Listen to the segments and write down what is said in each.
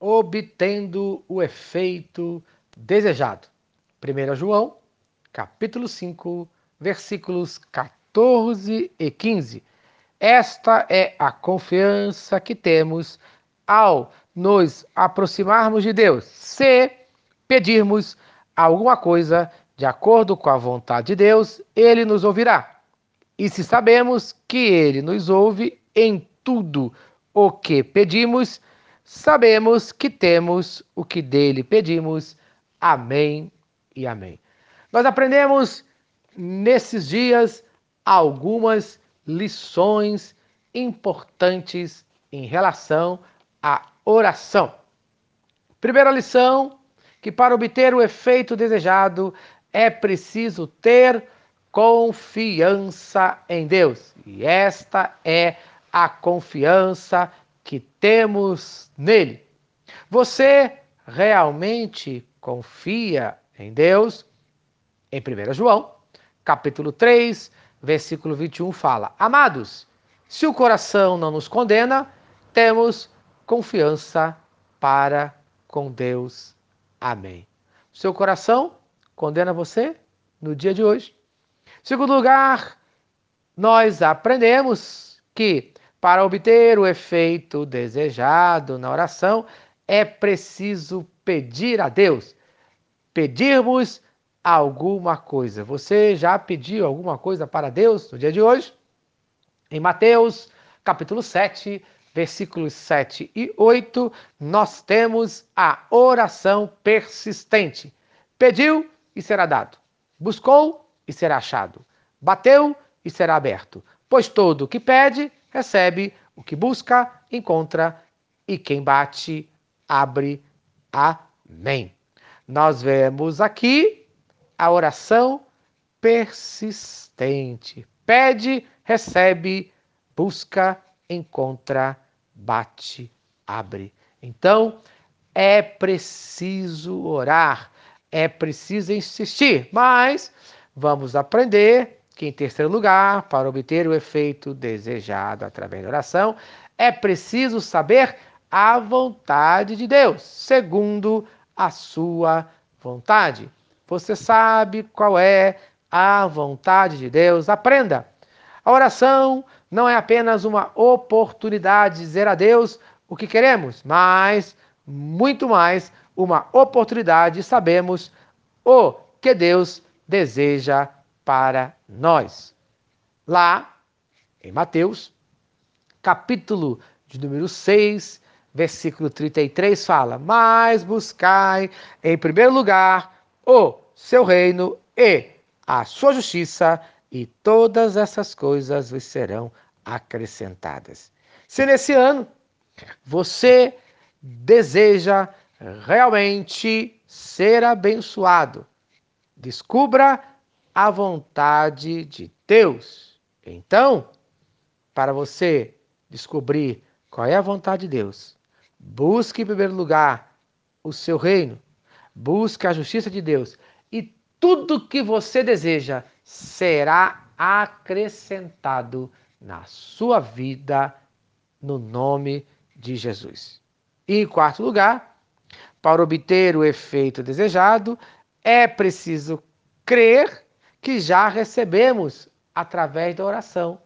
obtendo o efeito desejado. 1 João, capítulo 5, versículos 14 e 15. Esta é a confiança que temos ao nos aproximarmos de Deus. Se pedirmos alguma coisa de acordo com a vontade de Deus, ele nos ouvirá. E se sabemos que ele nos ouve em tudo o que pedimos, sabemos que temos o que dele pedimos. Amém e amém. Nós aprendemos nesses dias algumas lições importantes em relação à oração. Primeira lição: que para obter o efeito desejado é preciso ter confiança em Deus. E esta é a confiança que temos nele. Você realmente confia em Deus? Em 1 João, capítulo 3, versículo 21 fala: Amados, se o coração não nos condena, temos confiança para com Deus. Amém. Seu coração condena você no dia de hoje? Segundo lugar, nós aprendemos que para obter o efeito desejado na oração, é preciso pedir a Deus. Pedirmos alguma coisa. Você já pediu alguma coisa para Deus no dia de hoje? Em Mateus, capítulo 7, versículos 7 e 8, nós temos a oração persistente. Pediu e será dado. Buscou e será achado. Bateu e será aberto. Pois todo o que pede, recebe, o que busca, encontra, e quem bate, abre. Amém. Nós vemos aqui a oração persistente. Pede, recebe, busca, encontra, bate, abre. Então, é preciso orar, é preciso insistir, mas vamos aprender que, em terceiro lugar, para obter o efeito desejado através da oração, é preciso saber a vontade de Deus, segundo a sua vontade. Você sabe qual é a vontade de Deus? Aprenda. A oração não é apenas uma oportunidade de dizer a Deus o que queremos, mas muito mais uma oportunidade de sabermos o que Deus deseja para nós. Lá, em Mateus, capítulo de número 6, versículo 33 fala: Mas buscai em primeiro lugar o seu reino e a sua justiça, e todas essas coisas vos serão acrescentadas. Se nesse ano você deseja realmente ser abençoado, descubra a vontade de Deus. Então, para você descobrir qual é a vontade de Deus, busque em primeiro lugar o seu reino, busque a justiça de Deus e tudo que você deseja será acrescentado na sua vida no nome de Jesus. E em quarto lugar, para obter o efeito desejado, é preciso crer que já recebemos através da oração.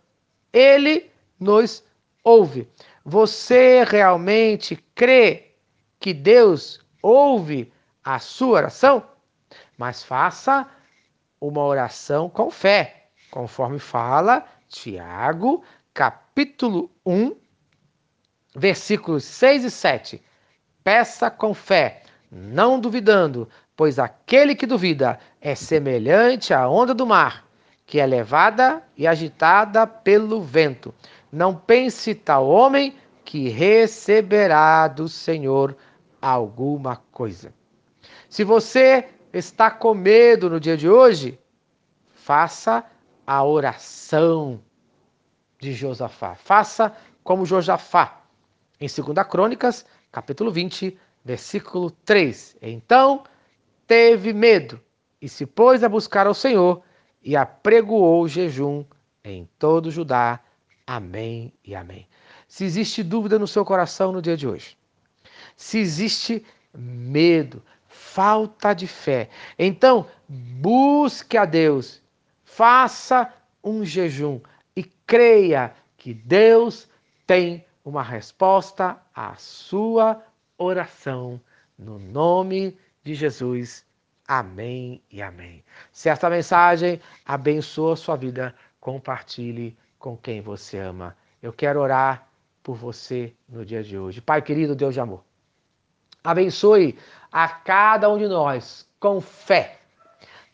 Ele nos ouve. Você realmente crê que Deus ouve a sua oração? Mas faça uma oração com fé, conforme fala Tiago, capítulo 1, versículos 6 e 7. Peça com fé, não duvidando, pois aquele que duvida é semelhante à onda do mar, que é levada e agitada pelo vento. Não pense tal homem que receberá do Senhor alguma coisa. Se você está com medo no dia de hoje, faça a oração de Josafá. Faça como Josafá. Em 2 Crônicas, capítulo 20, versículo 3. Então teve medo e se pôs a buscar ao Senhor e apregoou o jejum em todo Judá. Amém e amém. Se existe dúvida no seu coração no dia de hoje, se existe medo, falta de fé. Então, busque a Deus, faça um jejum e creia que Deus tem uma resposta à sua oração. No nome de Jesus. Amém e amém. Se esta mensagem abençoa sua vida, compartilhe com quem você ama. Eu quero orar por você no dia de hoje. Pai querido, Deus de amor, abençoe a cada um de nós com fé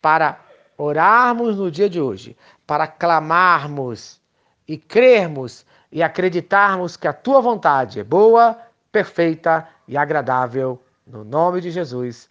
para orarmos no dia de hoje, para clamarmos e crermos e acreditarmos que a tua vontade é boa, perfeita e agradável. No nome de Jesus.